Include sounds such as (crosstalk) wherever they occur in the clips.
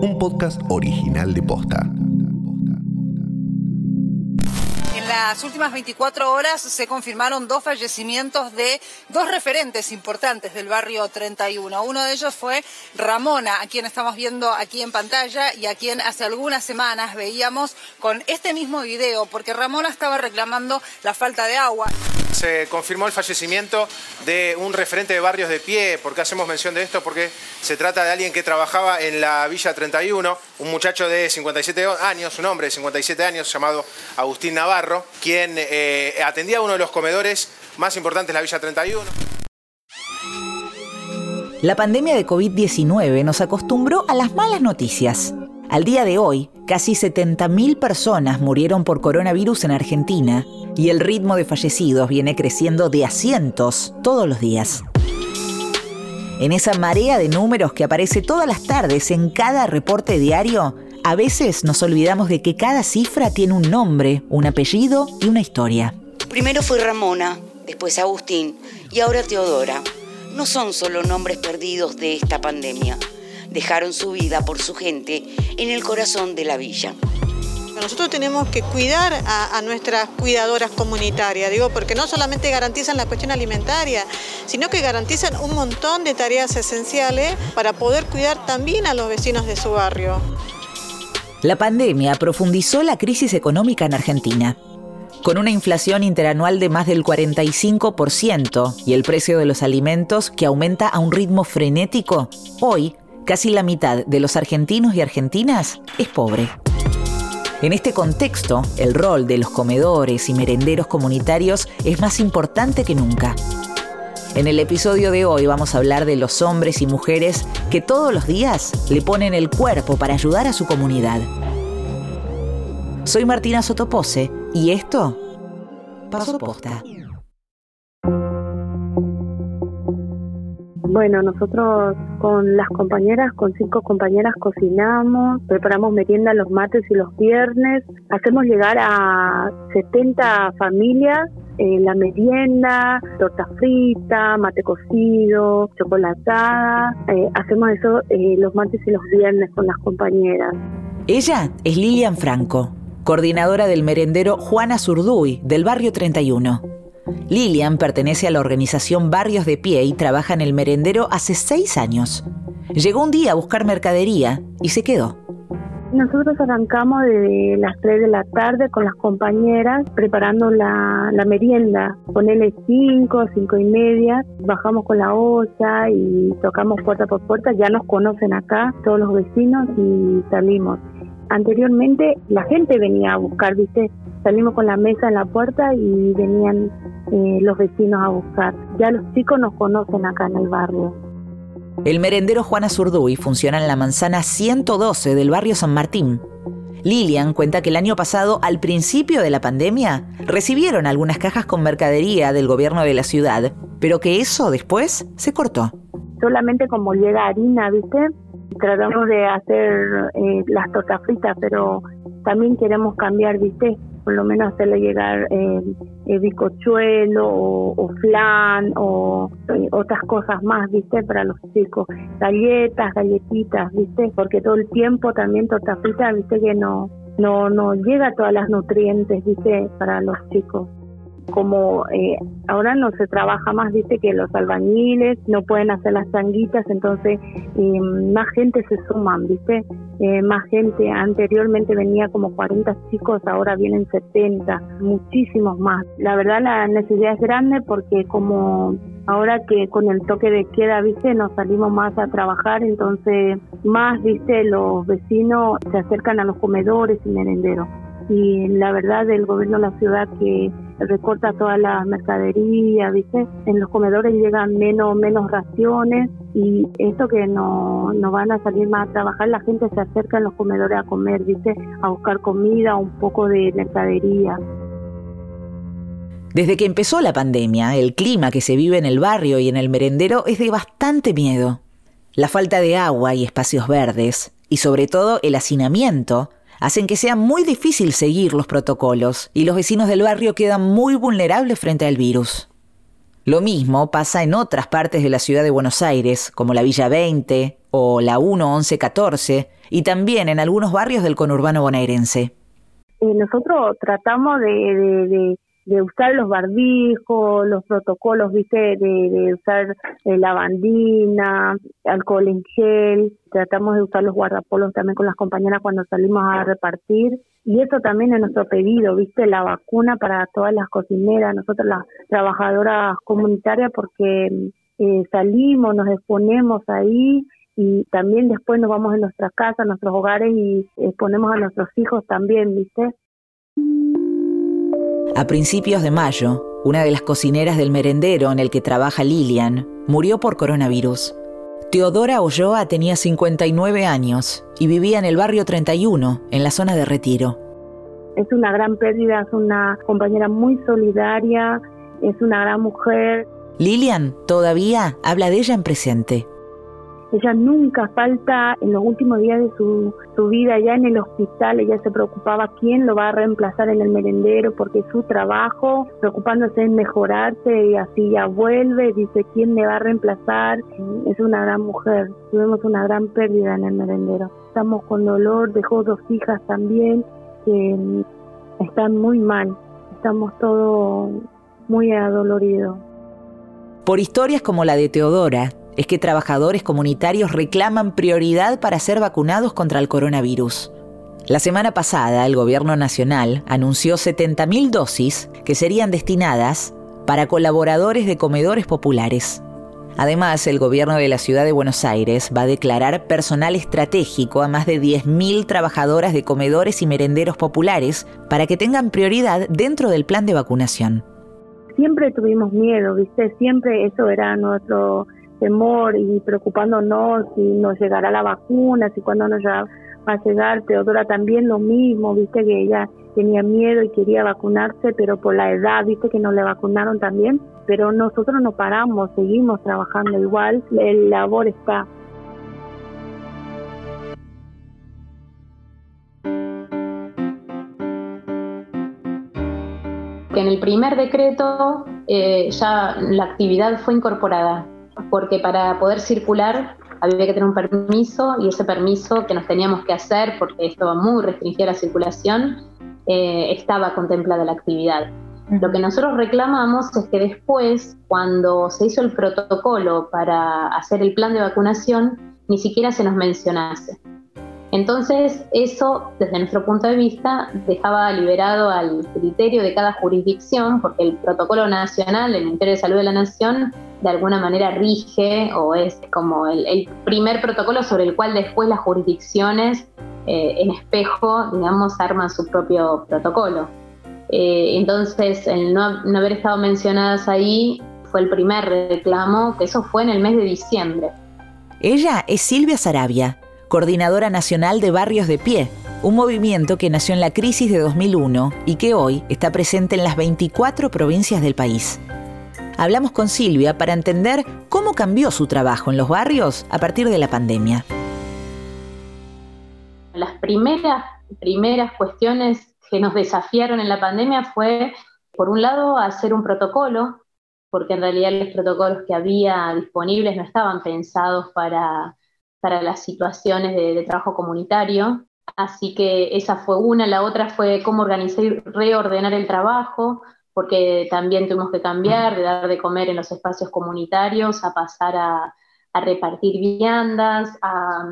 un podcast original de Posta. En las últimas 24 horas se confirmaron dos fallecimientos de dos referentes importantes del barrio 31. Uno de ellos fue Ramona, a quien estamos viendo aquí en pantalla y a quien hace algunas semanas veíamos con este mismo video, porque Ramona estaba reclamando la falta de agua se confirmó el fallecimiento de un referente de barrios de pie. ¿Por qué hacemos mención de esto? Porque se trata de alguien que trabajaba en la Villa 31, un muchacho de 57 años, un hombre de 57 años llamado Agustín Navarro, quien eh, atendía uno de los comedores más importantes de la Villa 31. La pandemia de COVID-19 nos acostumbró a las malas noticias. Al día de hoy, casi 70.000 personas murieron por coronavirus en Argentina y el ritmo de fallecidos viene creciendo de a cientos todos los días. En esa marea de números que aparece todas las tardes en cada reporte diario, a veces nos olvidamos de que cada cifra tiene un nombre, un apellido y una historia. Primero fue Ramona, después Agustín y ahora Teodora. No son solo nombres perdidos de esta pandemia dejaron su vida por su gente en el corazón de la villa. Nosotros tenemos que cuidar a, nuestras cuidadoras comunitarias, digo, porque no solamente garantizan la cuestión alimentaria, sino que garantizan un montón de tareas esenciales para poder cuidar también a los vecinos de su barrio. La pandemia profundizó la crisis económica en Argentina. Con una inflación interanual de más del 45% y el precio de los alimentos que aumenta a un ritmo frenético, hoy casi la mitad de los argentinos y argentinas es pobre. En este contexto, el rol de los comedores y merenderos comunitarios es más importante que nunca. En el episodio de hoy vamos a hablar de los hombres y mujeres que todos los días le ponen el cuerpo para ayudar a su comunidad. Soy Martina Sotopose y esto Paso Posta. Bueno, nosotros con las compañeras, con cinco compañeras cocinamos, preparamos merienda los martes y los viernes, hacemos llegar a 70 familias eh, la merienda, torta frita, mate cocido, chocolatada. Eh, hacemos eso eh, los martes y los viernes con las compañeras. Ella es Lilian Franco, coordinadora del merendero Juana Zurduy del barrio 31. Lilian pertenece a la organización Barrios de Pie y trabaja en el merendero hace seis años. Llegó un día a buscar mercadería y se quedó. Nosotros arrancamos de las 3 de la tarde con las compañeras preparando la, merienda. Ponele 5, 5 y media, bajamos con la olla y tocamos puerta por puerta. Ya nos conocen acá todos los vecinos y salimos. Anteriormente la gente venía a buscar, ¿viste? Salimos con la mesa en la puerta y venían eh, los vecinos a buscar. Ya los chicos nos conocen acá en el barrio. El merendero Juana Zurduy funciona en la manzana 112 del barrio San Martín. Lilian cuenta que el año pasado, al principio de la pandemia, recibieron algunas cajas con mercadería del gobierno de la ciudad, pero que eso después se cortó. Solamente como llega harina, ¿viste? Tratamos de hacer eh, las tortas fritas, pero también queremos cambiar, ¿viste? Por lo menos hacerle llegar eh, eh bizcochuelo o, flan o eh, otras cosas más, ¿viste? Para los chicos. Galletas, galletitas, ¿viste? Porque todo el tiempo también torta frita, ¿viste? Que no, no, no llega todas las nutrientes, ¿viste? Para los chicos como eh, ahora no se trabaja más, dice que los albañiles no pueden hacer las changuitas, entonces eh, más gente se suman, ¿viste? Eh, más gente, anteriormente venía como 40 chicos, ahora vienen 70, muchísimos más. La verdad la necesidad es grande porque como ahora que con el toque de queda, ¿viste? Nos salimos más a trabajar, entonces más, ¿viste? Los vecinos se acercan a los comedores y merenderos. Y la verdad el gobierno de la ciudad que recorta toda la mercadería, ¿viste? En los comedores llegan menos menos raciones y esto que no, no van a salir más a trabajar, la gente se acerca en los comedores a comer, ¿viste? A buscar comida, un poco de mercadería. Desde que empezó la pandemia, el clima que se vive en el barrio y en el merendero es de bastante miedo. La falta de agua y espacios verdes, y sobre todo el hacinamiento, hacen que sea muy difícil seguir los protocolos y los vecinos del barrio quedan muy vulnerables frente al virus. Lo mismo pasa en otras partes de la ciudad de Buenos Aires, como la Villa 20 o la 11114 y también en algunos barrios del conurbano bonaerense. Eh, nosotros tratamos de, de, usar los barbijos, los protocolos, viste, de, usar eh, lavandina, alcohol en gel, tratamos de usar los guardapolos también con las compañeras cuando salimos a repartir. Y eso también es nuestro pedido, viste, la vacuna para todas las cocineras, nosotros las trabajadoras comunitarias, porque eh, salimos, nos exponemos ahí y también después nos vamos a nuestras casas, a nuestros hogares y exponemos a nuestros hijos también, ¿viste? A principios de mayo, una de las cocineras del merendero en el que trabaja Lilian murió por coronavirus. Teodora Olloa tenía 59 años y vivía en el barrio 31, en la zona de retiro. Es una gran pérdida, es una compañera muy solidaria, es una gran mujer. Lilian todavía habla de ella en presente. Ella nunca falta en los últimos días de su, su vida ya en el hospital, ella se preocupaba quién lo va a reemplazar en el merendero porque su trabajo, preocupándose en mejorarse y así ya vuelve, dice quién me va a reemplazar, es una gran mujer, tuvimos una gran pérdida en el merendero. Estamos con dolor, dejó dos hijas también que están muy mal, estamos todos muy adoloridos. Por historias como la de Teodora, es que trabajadores comunitarios reclaman prioridad para ser vacunados contra el coronavirus. La semana pasada, el Gobierno Nacional anunció 70.000 dosis que serían destinadas para colaboradores de comedores populares. Además, el gobierno de la ciudad de Buenos Aires va a declarar personal estratégico a más de 10.000 trabajadoras de comedores y merenderos populares para que tengan prioridad dentro del plan de vacunación. Siempre tuvimos miedo, ¿viste? Siempre eso era nuestro temor y preocupándonos si nos llegará la vacuna, si cuándo nos va a llegar. Teodora también lo mismo, viste que ella tenía miedo y quería vacunarse, pero por la edad, viste que no le vacunaron también. Pero nosotros no paramos, seguimos trabajando igual, el labor está. En el primer decreto eh, ya la actividad fue incorporada porque para poder circular había que tener un permiso y ese permiso que nos teníamos que hacer, porque estaba muy restringida la circulación, eh, estaba contemplada la actividad. Lo que nosotros reclamamos es que después, cuando se hizo el protocolo para hacer el plan de vacunación, ni siquiera se nos mencionase. Entonces, eso, desde nuestro punto de vista, dejaba liberado al criterio de cada jurisdicción, porque el protocolo nacional, el Ministerio de Salud de la Nación, de alguna manera rige o es como el, primer protocolo sobre el cual después las jurisdicciones eh, en espejo, digamos, arman su propio protocolo. Eh, entonces, el no, no haber estado mencionadas ahí fue el primer reclamo, que eso fue en el mes de diciembre. Ella es Silvia Sarabia coordinadora nacional de Barrios de Pie, un movimiento que nació en la crisis de 2001 y que hoy está presente en las 24 provincias del país. Hablamos con Silvia para entender cómo cambió su trabajo en los barrios a partir de la pandemia. Las primeras, primeras cuestiones que nos desafiaron en la pandemia fue, por un lado, hacer un protocolo, porque en realidad los protocolos que había disponibles no estaban pensados para para las situaciones de, trabajo comunitario. Así que esa fue una. La otra fue cómo organizar y reordenar el trabajo, porque también tuvimos que cambiar de dar de comer en los espacios comunitarios a pasar a, repartir viandas, a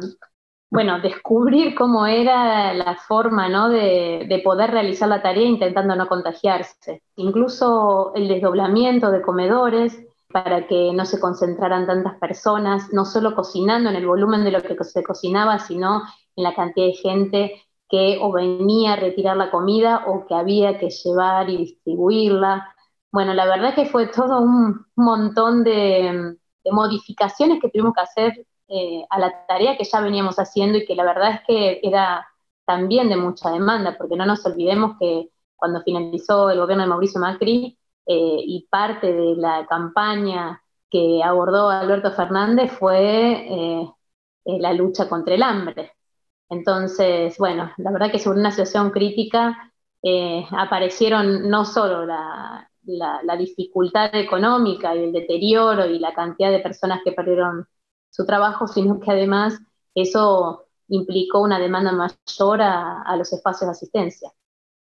bueno, (laughs) descubrir cómo era la forma ¿no? de, de, poder realizar la tarea intentando no contagiarse. Incluso el desdoblamiento de comedores, para que no se concentraran tantas personas, no solo cocinando en el volumen de lo que se cocinaba, sino en la cantidad de gente que o venía a retirar la comida o que había que llevar y distribuirla. Bueno, la verdad que fue todo un montón de, modificaciones que tuvimos que hacer eh, a la tarea que ya veníamos haciendo y que la verdad es que era también de mucha demanda, porque no nos olvidemos que cuando finalizó el gobierno de Mauricio Macri, eh, y parte de la campaña que abordó Alberto Fernández fue eh, eh, la lucha contra el hambre. Entonces, bueno, la verdad que sobre una situación crítica aparecieron no solo la, la, dificultad económica y el deterioro y la cantidad de personas que perdieron su trabajo, sino que además eso implicó una demanda mayor a, los espacios de asistencia.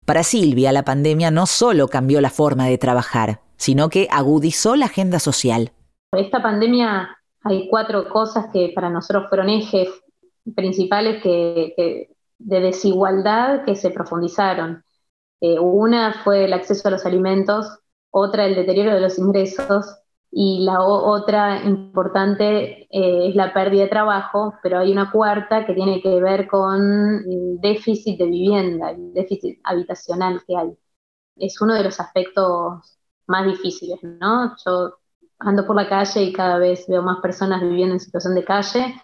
Para Silvia, la pandemia no solo cambió la forma de trabajar, sino que agudizó la agenda social. Esta pandemia hay cuatro cosas que para nosotros fueron ejes principales de desigualdad que se profundizaron. Eh, una fue el acceso a los alimentos, otra el deterioro de los ingresos y la otra importante eh, es la pérdida de trabajo, pero hay una cuarta que tiene que ver con el déficit de vivienda, el déficit habitacional que hay. Es uno de los aspectos más difíciles, ¿no? Yo ando por la calle y cada vez veo más personas viviendo en situación de calle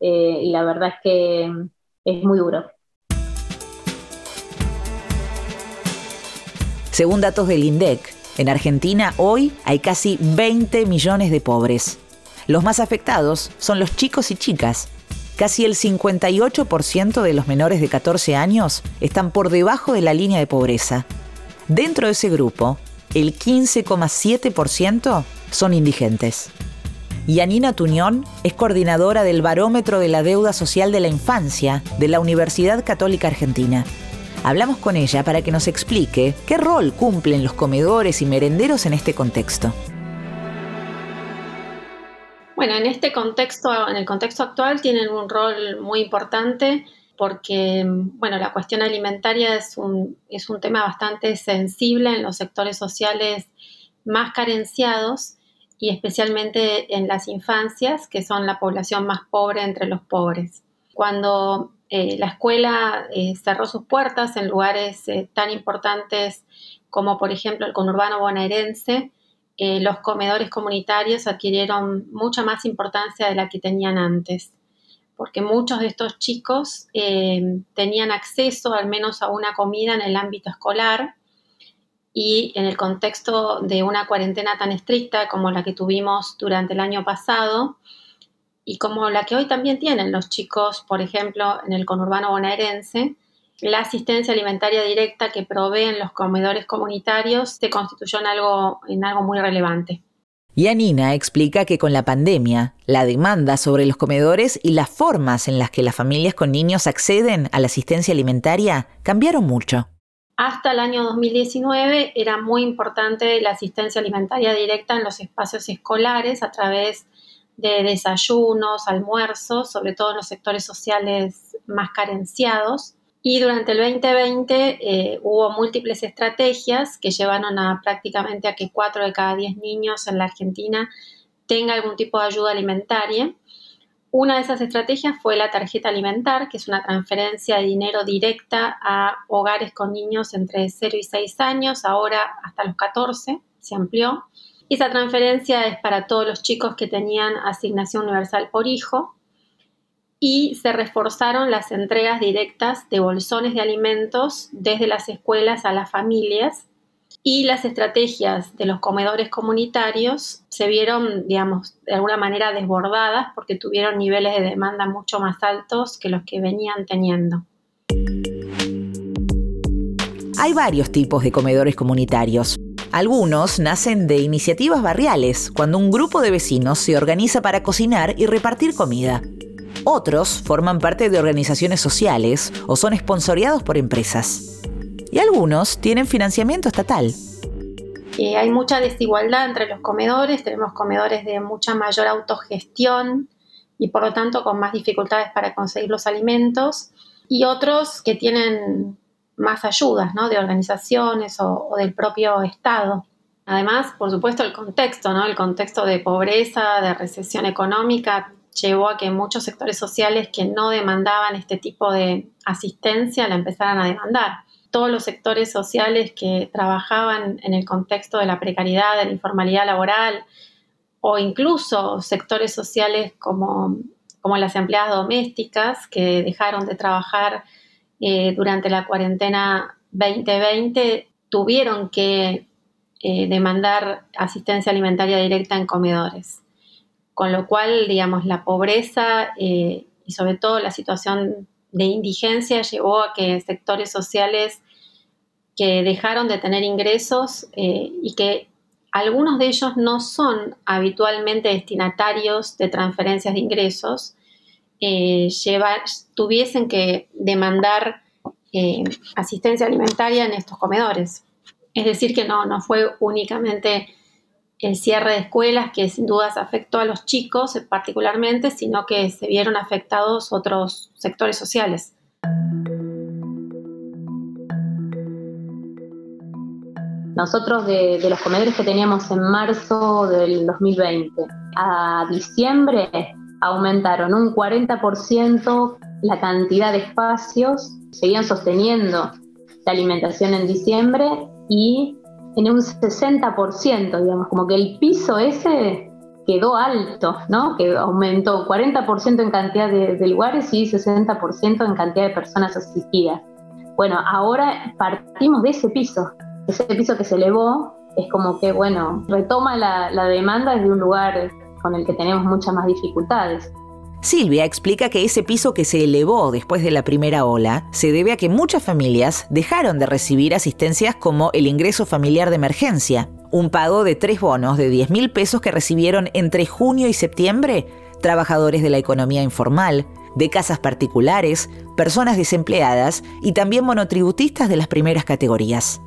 eh, y la verdad es que es muy duro. Según datos del INDEC, en Argentina hoy hay casi 20 millones de pobres. Los más afectados son los chicos y chicas. Casi el 58% de los menores de 14 años están por debajo de la línea de pobreza. Dentro de ese grupo, el 15,7% son indigentes. Yanina Tuñón es coordinadora del Barómetro de la Deuda Social de la Infancia de la Universidad Católica Argentina. Hablamos con ella para que nos explique qué rol cumplen los comedores y merenderos en este contexto. Bueno, en este contexto, en el contexto actual, tienen un rol muy importante porque, bueno, la cuestión alimentaria es un, es un tema bastante sensible en los sectores sociales más carenciados y especialmente en las infancias, que son la población más pobre entre los pobres. Cuando eh, la escuela eh, cerró sus puertas en lugares eh, tan importantes como por ejemplo el conurbano bonaerense, los comedores comunitarios adquirieron mucha más importancia de la que tenían antes, porque muchos de estos chicos tenían acceso al menos a una comida en el ámbito escolar y en el contexto de una cuarentena tan estricta como la que tuvimos durante el año pasado, y como la que hoy también tienen los chicos, por ejemplo, en el conurbano bonaerense, la asistencia alimentaria directa que proveen los comedores comunitarios se constituyó en algo, en algo muy relevante. Y Anina explica que con la pandemia, la demanda sobre los comedores y las formas en las que las familias con niños acceden a la asistencia alimentaria cambiaron mucho. Hasta el año 2019 era muy importante la asistencia alimentaria directa en los espacios escolares a través de desayunos, almuerzos, sobre todo en los sectores sociales más carenciados. Y durante el 2020 eh, hubo múltiples estrategias que llevaron a prácticamente a que 4 de cada 10 niños en la Argentina tenga algún tipo de ayuda alimentaria. Una de esas estrategias fue la tarjeta alimentar, que es una transferencia de dinero directa a hogares con niños entre 0 y 6 años, ahora hasta los 14 se amplió. Esa transferencia es para todos los chicos que tenían asignación universal por hijo y se reforzaron las entregas directas de bolsones de alimentos desde las escuelas a las familias y las estrategias de los comedores comunitarios se vieron, digamos, de alguna manera desbordadas porque tuvieron niveles de demanda mucho más altos que los que venían teniendo. Hay varios tipos de comedores comunitarios. Algunos nacen de iniciativas barriales, cuando un grupo de vecinos se organiza para cocinar y repartir comida. Otros forman parte de organizaciones sociales o son esponsoreados por empresas. Y algunos tienen financiamiento estatal. hay mucha desigualdad entre los comedores, tenemos comedores de mucha mayor autogestión y por lo tanto con más dificultades para conseguir los alimentos y otros que tienen más ayudas ¿no? de organizaciones o, del propio Estado. Además, por supuesto, el contexto, ¿no? el contexto de pobreza, de recesión económica, llevó a que muchos sectores sociales que no demandaban este tipo de asistencia la empezaran a demandar. Todos los sectores sociales que trabajaban en el contexto de la precariedad, de la informalidad laboral, o incluso sectores sociales como, como las empleadas domésticas que dejaron de trabajar eh, durante la cuarentena 2020 tuvieron que eh, demandar asistencia alimentaria directa en comedores. Con lo cual, digamos, la pobreza eh, y sobre todo la situación de indigencia llevó a que sectores sociales que dejaron de tener ingresos y que algunos de ellos no son habitualmente destinatarios de transferencias de ingresos, eh, tuviesen que demandar eh, asistencia alimentaria en estos comedores. Es decir, que no, no fue únicamente el cierre de escuelas que sin dudas afectó a los chicos particularmente, sino que se vieron afectados otros sectores sociales. Nosotros de, los comedores que teníamos en marzo del 2020 a diciembre aumentaron un 40% la cantidad de espacios, seguían sosteniendo la alimentación en diciembre y en un 60%, digamos, como que el piso ese quedó alto, ¿no? Que aumentó 40% en cantidad de, lugares y 60% en cantidad de personas asistidas. Bueno, ahora partimos de ese piso, ese piso que se elevó es como que, bueno, retoma la, la demanda desde un lugar con el que tenemos muchas más dificultades. Silvia explica que ese piso que se elevó después de la primera ola se debe a que muchas familias dejaron de recibir asistencias como el ingreso familiar de emergencia, un pago de tres bonos de 10 mil pesos que recibieron entre junio y septiembre trabajadores de la economía informal, de casas particulares, personas desempleadas y también monotributistas de las primeras categorías.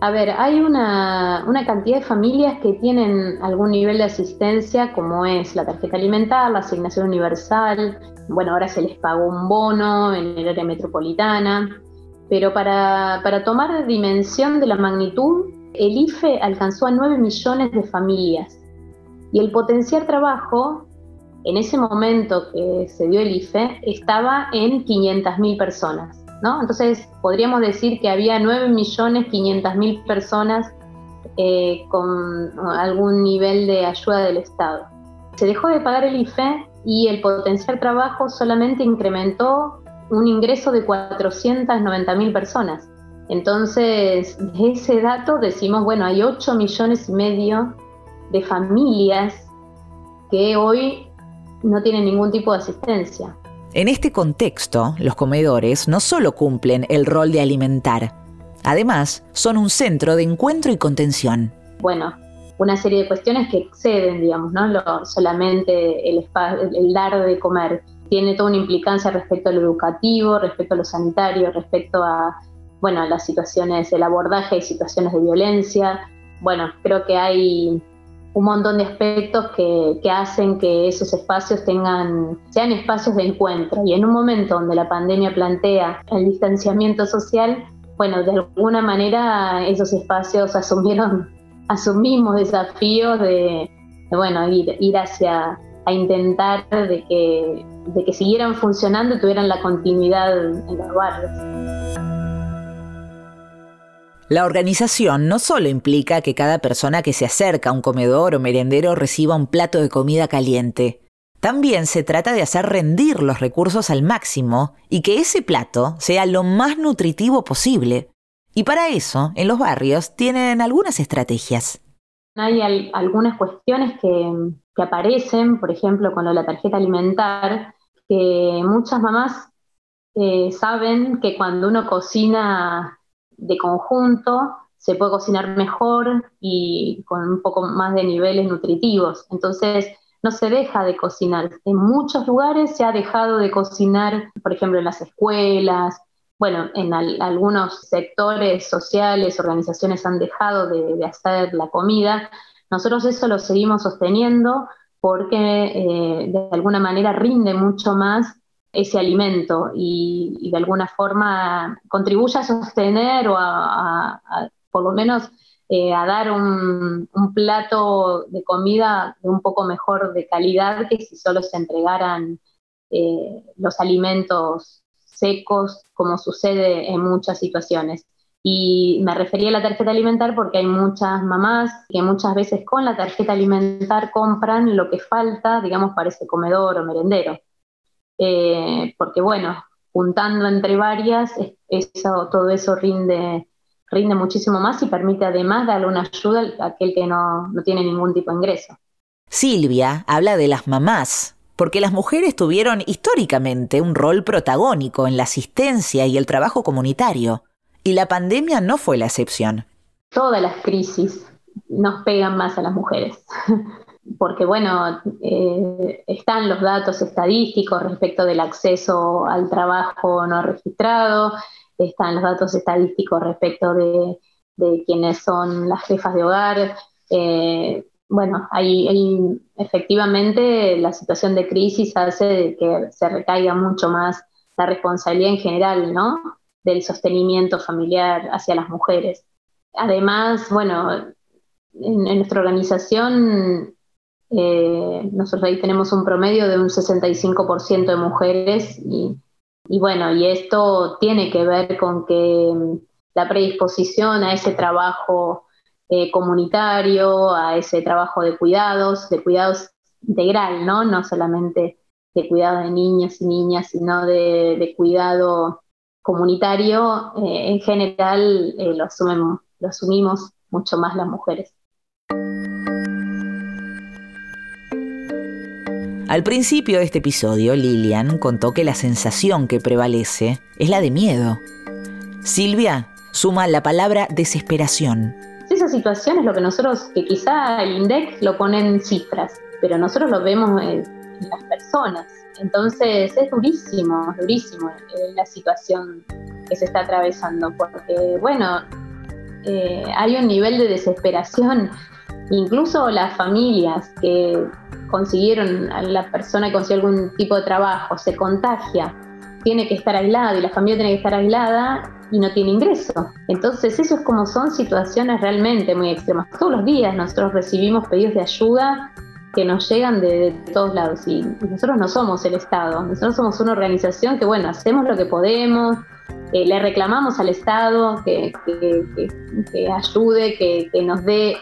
A ver, hay una, cantidad de familias que tienen algún nivel de asistencia, como es la tarjeta alimentar, la asignación universal, bueno, ahora se les pagó un bono en el área metropolitana, pero para, para tomar dimensión de la magnitud, el IFE alcanzó a 9 millones de familias y el potencial trabajo, en ese momento que se dio el IFE, estaba en 500.000 personas. Entonces podríamos decir que había 9.500.000 personas eh, con algún nivel de ayuda del Estado. Se dejó de pagar el IFE y el potencial trabajo solamente incrementó un ingreso de 490.000 personas. Entonces, de ese dato decimos, bueno, hay 8 millones y medio de familias que hoy no tienen ningún tipo de asistencia. En este contexto, los comedores no solo cumplen el rol de alimentar, además son un centro de encuentro y contención. Bueno, una serie de cuestiones que exceden, digamos, no solamente el, el dar de comer. Tiene toda una implicancia respecto a lo educativo, respecto a lo sanitario, respecto a, bueno, las situaciones, el abordaje de situaciones de violencia. Bueno, creo que hay un montón de aspectos que, hacen que esos espacios tengan, sean espacios de encuentro. Y en un momento donde la pandemia plantea el distanciamiento social, bueno, de alguna manera esos espacios asumieron, (laughs) asumimos desafíos de, bueno, ir, ir hacia a intentar de que, de que siguieran funcionando y tuvieran la continuidad en los barrios. La organización no solo implica que cada persona que se acerca a un comedor o merendero reciba un plato de comida caliente, también se trata de hacer rendir los recursos al máximo y que ese plato sea lo más nutritivo posible. Y para eso, en los barrios tienen algunas estrategias. Hay algunas cuestiones que, aparecen, por ejemplo, con la tarjeta alimentar, que muchas mamás eh, saben que cuando uno cocina de conjunto se puede cocinar mejor y con un poco más de niveles nutritivos. Entonces, no se deja de cocinar. En muchos lugares se ha dejado de cocinar, por ejemplo, en las escuelas, bueno, en algunos sectores sociales, organizaciones han dejado de, hacer la comida. Nosotros eso lo seguimos sosteniendo porque eh, de alguna manera rinde mucho más ese alimento y, de alguna forma contribuye a sostener o a, por lo menos eh, a dar un, plato de comida un poco mejor de calidad que si solo se entregaran eh, los alimentos secos, como sucede en muchas situaciones. Y me refería a la tarjeta alimentar porque hay muchas mamás que muchas veces con la tarjeta alimentar compran lo que falta, digamos, para ese comedor o merendero. Eh, porque bueno, juntando entre varias, eso, todo eso rinde, rinde muchísimo más y permite además darle una ayuda a aquel que no, no tiene ningún tipo de ingreso. Silvia habla de las mamás, porque las mujeres tuvieron históricamente un rol protagónico en la asistencia y el trabajo comunitario, y la pandemia no fue la excepción. Todas las crisis nos pegan más a las mujeres. (laughs) Porque, bueno, eh, están los datos estadísticos respecto del acceso al trabajo no registrado, están los datos estadísticos respecto de, de quienes son las jefas de hogar. Eh, bueno, ahí, efectivamente la situación de crisis hace que se recaiga mucho más la responsabilidad en general, ¿no? Del sostenimiento familiar hacia las mujeres. Además, bueno, en, nuestra organización eh, nosotros ahí tenemos un promedio de un 65% de mujeres y, bueno, y esto tiene que ver con que la predisposición a ese trabajo eh, comunitario, a ese trabajo de cuidados, de cuidados integral, ¿no? No solamente de cuidado de niños y niñas, sino de, cuidado comunitario, eh, en general lo, lo asumimos mucho más las mujeres. Al principio de este episodio, Lilian contó que la sensación que prevalece es la de miedo. Silvia suma la palabra desesperación esa situación es lo que nosotros, que quizá el INDEC lo pone en cifras, pero nosotros lo vemos en, las personas. Entonces es durísimo, durísimo eh, la situación que se está atravesando, porque bueno, eh, hay un nivel de desesperación, incluso las familias que consiguieron, la persona que consiguió algún tipo de trabajo, se contagia, tiene que estar aislada y la familia tiene que estar aislada y no tiene ingreso. Entonces, eso es como son situaciones realmente muy extremas. Todos los días nosotros recibimos pedidos de ayuda que nos llegan de, todos lados y nosotros no somos el Estado, nosotros somos una organización que, bueno, hacemos lo que podemos, eh, le reclamamos al Estado que, que, ayude, que, nos dé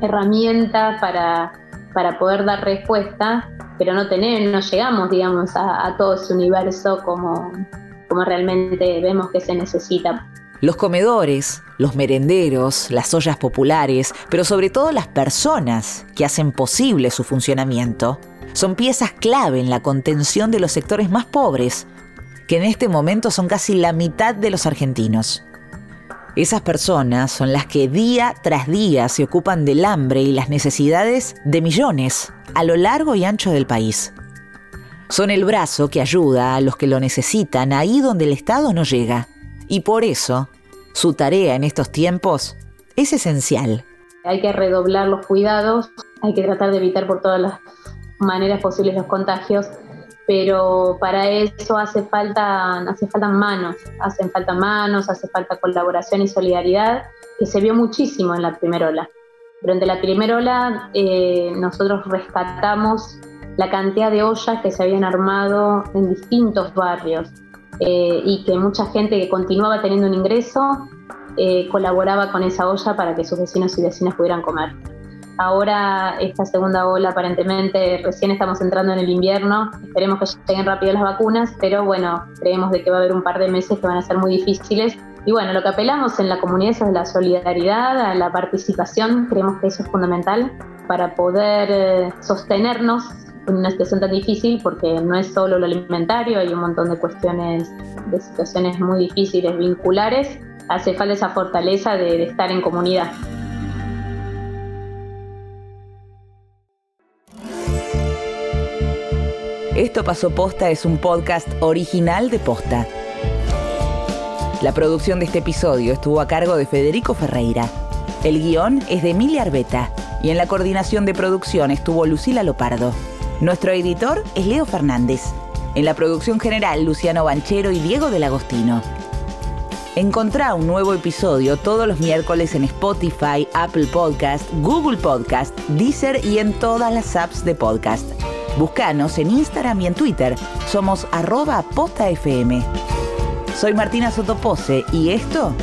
herramientas para, para poder dar respuesta, pero no, tener, no llegamos, digamos, a, todo ese universo como, como realmente vemos que se necesita. Los comedores, los merenderos, las ollas populares, pero sobre todo las personas que hacen posible su funcionamiento, son piezas clave en la contención de los sectores más pobres, que en este momento son casi la mitad de los argentinos. Esas personas son las que día tras día se ocupan del hambre y las necesidades de millones a lo largo y ancho del país. Son el brazo que ayuda a los que lo necesitan ahí donde el Estado no llega. Y por eso, su tarea en estos tiempos es esencial. Hay que redoblar los cuidados, hay que tratar de evitar por todas las maneras posibles los contagios, pero para eso hace falta, hace falta manos, hacen falta manos, hace falta colaboración y solidaridad, que se vio muchísimo en la primera ola. Durante la primera ola eh, nosotros rescatamos la cantidad de ollas que se habían armado en distintos barrios eh, y que mucha gente que continuaba teniendo un ingreso eh, colaboraba con esa olla para que sus vecinos y vecinas pudieran comer. Ahora esta segunda ola aparentemente recién estamos entrando en el invierno, esperemos que lleguen rápido las vacunas, pero bueno, creemos de que va a haber un par de meses que van a ser muy difíciles. Y bueno, lo que apelamos en la comunidad es a la solidaridad, a la participación, creemos que eso es fundamental para poder eh, sostenernos en una situación tan difícil porque no es solo lo alimentario, hay un montón de cuestiones, de situaciones muy difíciles, vinculares, hace falta esa fortaleza de, estar en comunidad. Esto pasó posta es un podcast original de posta. La producción de este episodio estuvo a cargo de Federico Ferreira. El guion es de Emilia Arbeta y en la coordinación de producción estuvo Lucila Lopardo. Nuestro editor es Leo Fernández. En la producción general, Luciano Banchero y Diego del Agostino. Encontrá un nuevo episodio todos los miércoles en Spotify, Apple Podcast, Google Podcast, Deezer y en todas las apps de podcast. Búscanos en Instagram y en Twitter. Somos arroba postafm. Soy Martina Sotopose y esto...